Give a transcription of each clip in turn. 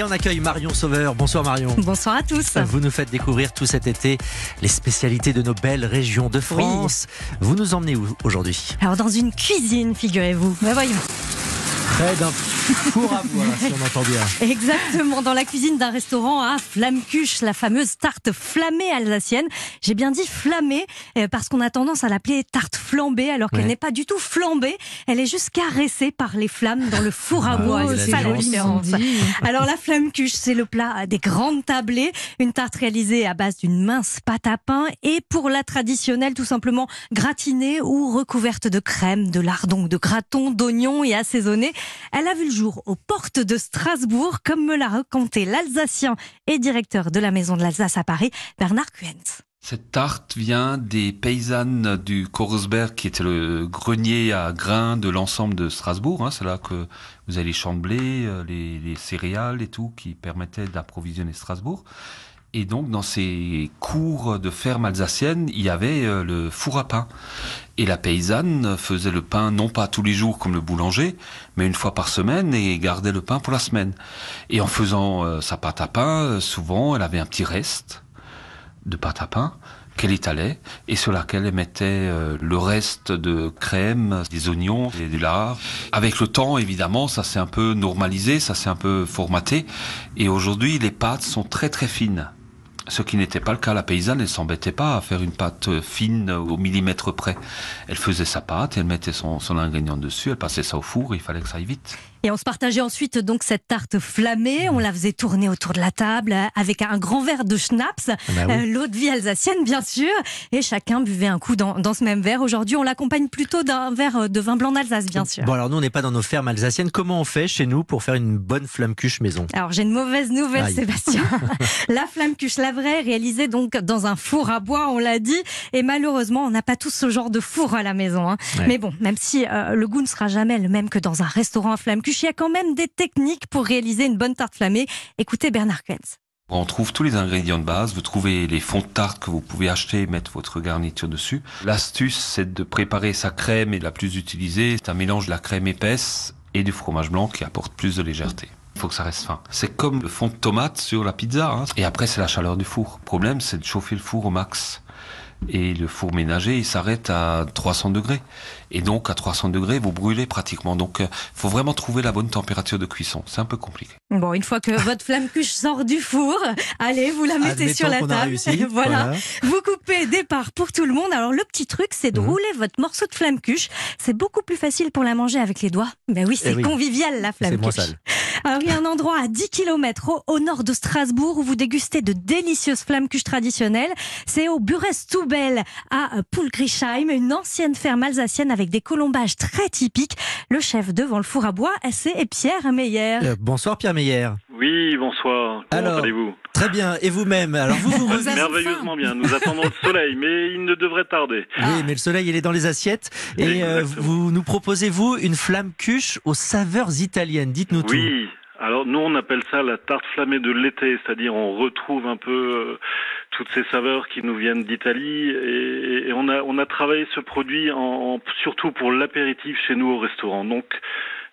Et on accueille Marion Sauveur. Bonsoir Marion. Bonsoir à tous. Vous nous faites découvrir tout cet été les spécialités de nos belles régions de France. Vous nous emmenez où aujourd'hui? Alors dans une cuisine, figurez-vous. Mais voyons. Près d'un four à bois, si on entend bien. Exactement, dans la cuisine d'un restaurant à Flammecuche, la fameuse tarte flammée alsacienne. J'ai bien dit flammée euh, parce qu'on a tendance à l'appeler tarte flambée alors qu'elle Ouais. n'est pas du tout flambée. Elle est juste caressée par les flammes dans le four à Ah, bois. C'est la ça la différence. Alors la flamme-cuche, c'est le plat des grandes tablées, une tarte réalisée à base d'une mince pâte à pain et pour la traditionnelle, tout simplement gratinée ou recouverte de crème, de lardon, de graton, d'oignons et assaisonnée. Elle a vu le jour aux portes de Strasbourg, comme me l'a raconté l'Alsacien et directeur de la Maison de l'Alsace à Paris, Bernard Kuentz. Cette tarte vient des paysannes du Korosberg, qui était le grenier à grains de l'ensemble de Strasbourg. hein. C'est là que vous avez les euh, les, les céréales et tout, qui permettaient d'approvisionner Strasbourg. Et donc, dans ces cours de ferme alsacienne, il y avait euh, le four à pain. Et la paysanne faisait le pain, non pas tous les jours comme le boulanger, mais une fois par semaine et gardait le pain pour la semaine. Et en faisant euh, sa pâte à pain, euh, souvent, elle avait un petit reste de pâte à pain qu'elle étalait et sur laquelle elle mettait le reste de crème, des oignons et du lard. Avec le temps, évidemment, ça s'est un peu normalisé, ça s'est un peu formaté. Et aujourd'hui, les pâtes sont très très fines. Ce qui n'était pas le cas, la paysanne, elle s'embêtait pas à faire une pâte fine au millimètre près. Elle faisait sa pâte, elle mettait son, son ingrédient dessus, elle passait ça au four, il fallait que ça aille vite. Et on se partageait ensuite donc cette tarte flammée. On la faisait tourner autour de la table euh, avec un grand verre de schnapps, bah oui. euh, l'eau de vie alsacienne bien sûr. Et chacun buvait un coup dans, dans ce même verre. Aujourd'hui, on l'accompagne plutôt d'un verre de vin blanc d'Alsace bien sûr. Bon alors nous on n'est pas dans nos fermes alsaciennes. Comment on fait chez nous pour faire une bonne flamme-cuche maison? Alors j'ai une mauvaise nouvelle Aïe. Sébastien. la flamme cuche la vraie réalisée donc dans un four à bois, on l'a dit. Et malheureusement, on n'a pas tous ce genre de four à la maison. hein. Ouais. Mais bon, même si euh, le goût ne sera jamais le même que dans un restaurant à flamme cuche, il y a quand même des techniques pour réaliser une bonne tarte flammée. Écoutez Bernard Kuentz. On trouve tous les ingrédients de base. Vous trouvez les fonds de tarte que vous pouvez acheter et mettre votre garniture dessus. L'astuce, c'est de préparer sa crème et la plus utilisée. C'est un mélange de la crème épaisse et du fromage blanc qui apporte plus de légèreté. Il faut que ça reste fin. C'est comme le fond de tomate sur la pizza. hein. Et après, c'est la chaleur du four. Le problème, c'est de chauffer le four au max. Et le four ménager, il s'arrête à 300 degrés. Et donc, à 300 degrés, vous brûlez pratiquement. Donc, il faut vraiment trouver la bonne température de cuisson. C'est un peu compliqué. Bon, une fois que votre flamme cuche sort du four, allez, vous la mettez Admettons sur la table. voilà. Vous coupez des parts pour tout le monde. Alors le petit truc, c'est de Mhm. rouler votre morceau de flamme cuche. C'est beaucoup plus facile pour la manger avec les doigts. Ben oui, c'est Eh oui. convivial la flamme C'est moins cuche. sale. Alors il y a un endroit à 10 km au, nord de Strasbourg où vous dégustez de délicieuses flammes cuches traditionnelles. C'est au Burestubel à Poulgrisheim, une ancienne ferme alsacienne avec des colombages très typiques. Le chef devant le four à bois, c'est Pierre Meyer. Euh, bonsoir Pierre Meyer. Oui, bonsoir. Comment Alors, allez-vous Très bien. Et vous-même? Alors vous, vous Vous Merveilleusement bien. Nous attendons le soleil, mais il ne devrait tarder. Oui, mais le soleil, il est dans les assiettes. Et euh, vous nous proposez, vous, une flamme cuche aux saveurs italiennes. Dites-nous tout. Oui. Alors nous on appelle ça la tarte flammée de l'été, c'est-à-dire on retrouve un peu euh, toutes ces saveurs qui nous viennent d'Italie et, et on a on a travaillé ce produit en, en- surtout pour l'apéritif chez nous au restaurant. Donc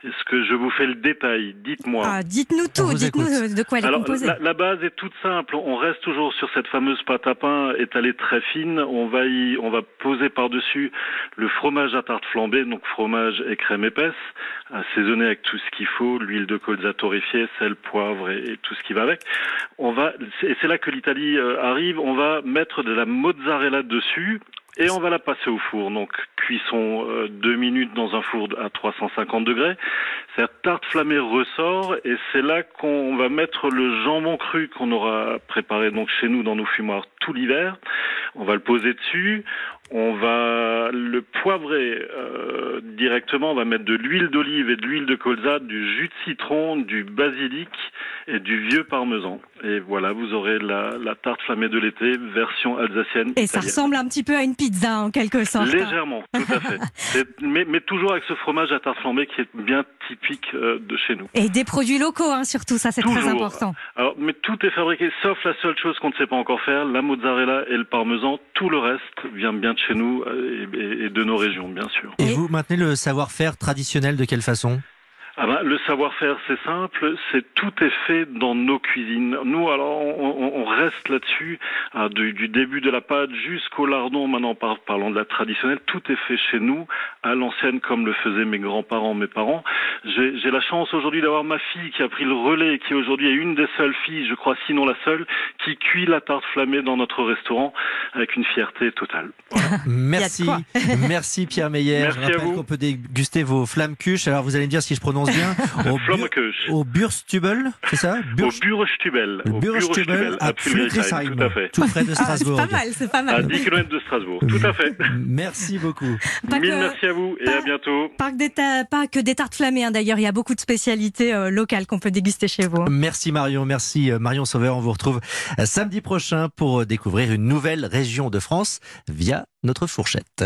est-ce que je vous fais le détail Dites-moi. Ah, dites-nous tout, dites-nous de quoi elle est Alors, composée. la, la base est toute simple. On reste toujours sur cette fameuse pâte à pain étalée très fine. On va y, on va poser par-dessus le fromage à tarte flambée, donc fromage et crème épaisse, assaisonné avec tout ce qu'il faut, l'huile de colza torréfiée, sel, poivre et, et tout ce qui va avec. On va, et c'est là que l'Italie euh, arrive. On va mettre de la mozzarella dessus. Et on va la passer au four. Donc cuisson euh, deux minutes dans un four à 350 degrés. Cette tarte flammée ressort et c'est là qu'on va mettre le jambon cru qu'on aura préparé donc chez nous dans nos fumoirs tout l'hiver. On va le poser dessus. On va le poivrer euh, directement. On va mettre de l'huile d'olive et de l'huile de colza, du jus de citron, du basilic et du vieux parmesan. Et voilà, vous aurez la, la tarte flammée de l'été, version alsacienne. Et ça ressemble un petit peu à une pizza en quelque sorte. Légèrement, tout à fait. Mais, mais toujours avec ce fromage à tarte flambée qui est bien typique euh, de chez nous. Et des produits locaux, hein, surtout, ça c'est très important. Alors, mais tout est fabriqué, sauf la seule chose qu'on ne sait pas encore faire, la mozzarella et le parmesan. Tout le reste vient bien de chez nous euh, et, et- et de nos régions, bien sûr. Et- vous maintenez le savoir-faire traditionnel de quelle façon? Ah ben, Le savoir-faire, c'est simple, c'est tout est fait dans nos cuisines. Nous, alors, on, on reste là-dessus, hein, du, du, début de la pâte jusqu'au lardon, maintenant par, parlons de la traditionnelle, tout est fait chez nous, à l'ancienne, comme le faisaient mes grands-parents, mes parents. J'ai la chance aujourd'hui d'avoir ma fille qui a pris le relais, qui aujourd'hui est une des seules filles, je crois sinon la seule, qui cuit la tarte flammée dans notre restaurant avec une fierté totale. Merci, merci Pierre Meyer. Merci Je rappelle qu'on peut déguster vos flammes cuches. Alors vous allez me dire si je prononce bien. Au, au Burstubel, c'est ça Bur Au Burstubel. Au Burstubel à Friedrichshain, tout à fait. Tout près de Strasbourg. Ah, c'est pas mal, c'est pas mal. À 10 km de Strasbourg, tout à fait. Merci beaucoup. Pas Mille que, merci à vous et pas, à bientôt. Pas que des, pas que des tartes flammées hein, d'ailleurs, il y a beaucoup de spécialités euh, locales qu'on peut déguster chez vous. Merci Marion, merci euh, Marion Sauveur. On vous retrouve euh, samedi prochain pour découvrir une nouvelle région de France via notre fourchette.